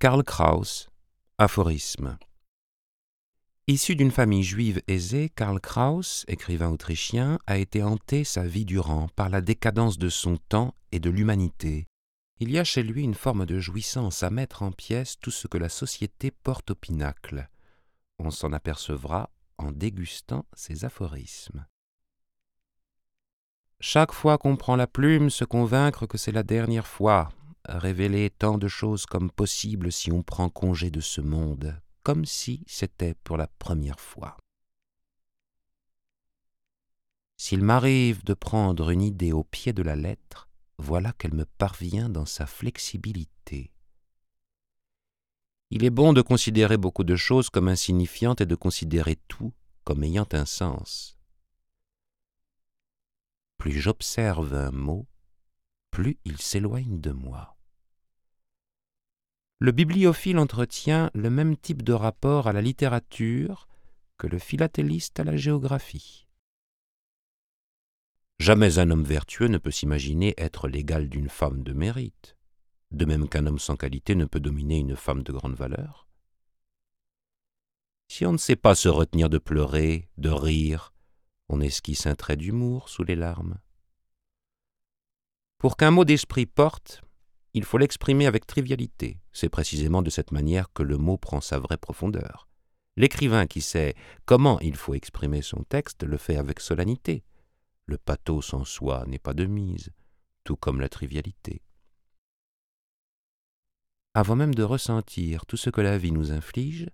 Karl Kraus, aphorisme. Issu d'une famille juive aisée, Karl Kraus, écrivain autrichien, a été hanté sa vie durant par la décadence de son temps et de l'humanité. Il y a chez lui une forme de jouissance à mettre en pièces tout ce que la société porte au pinacle. On s'en apercevra en dégustant ses aphorismes. Chaque fois qu'on prend la plume, se convaincre que c'est la dernière fois, révéler tant de choses comme possible si on prend congé de ce monde, comme si c'était pour la première fois. S'il m'arrive de prendre une idée au pied de la lettre, voilà qu'elle me parvient dans sa flexibilité. Il est bon de considérer beaucoup de choses comme insignifiantes et de considérer tout comme ayant un sens. Plus j'observe un mot, plus il s'éloigne de moi. Le bibliophile entretient le même type de rapport à la littérature que le philatéliste à la géographie. Jamais un homme vertueux ne peut s'imaginer être l'égal d'une femme de mérite, de même qu'un homme sans qualité ne peut dominer une femme de grande valeur. Si on ne sait pas se retenir de pleurer, de rire, on esquisse un trait d'humour sous les larmes. Pour qu'un mot d'esprit porte, il faut l'exprimer avec trivialité. C'est précisément de cette manière que le mot prend sa vraie profondeur. L'écrivain qui sait comment il faut exprimer son texte le fait avec solennité. Le pathos en soi n'est pas de mise, tout comme la trivialité. Avant même de ressentir tout ce que la vie nous inflige,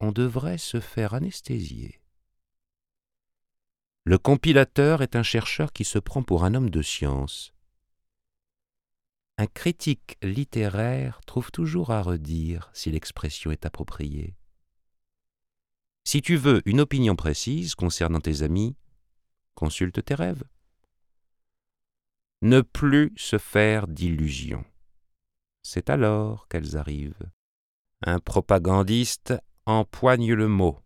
on devrait se faire anesthésier. Le compilateur est un chercheur qui se prend pour un homme de science, un critique littéraire trouve toujours à redire si l'expression est appropriée. Si tu veux une opinion précise concernant tes amis, consulte tes rêves. Ne plus se faire d'illusions. C'est alors qu'elles arrivent. Un propagandiste empoigne le mot.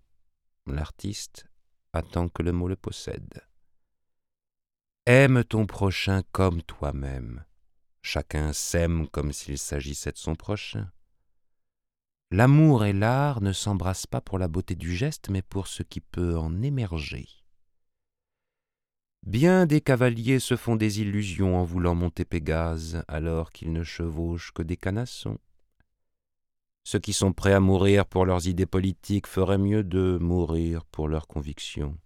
L'artiste attend que le mot le possède. Aime ton prochain comme toi-même. Chacun s'aime comme s'il s'agissait de son prochain. L'amour et l'art ne s'embrassent pas pour la beauté du geste, mais pour ce qui peut en émerger. Bien des cavaliers se font des illusions en voulant monter Pégase, alors qu'ils ne chevauchent que des canassons. Ceux qui sont prêts à mourir pour leurs idées politiques feraient mieux de mourir pour leurs convictions.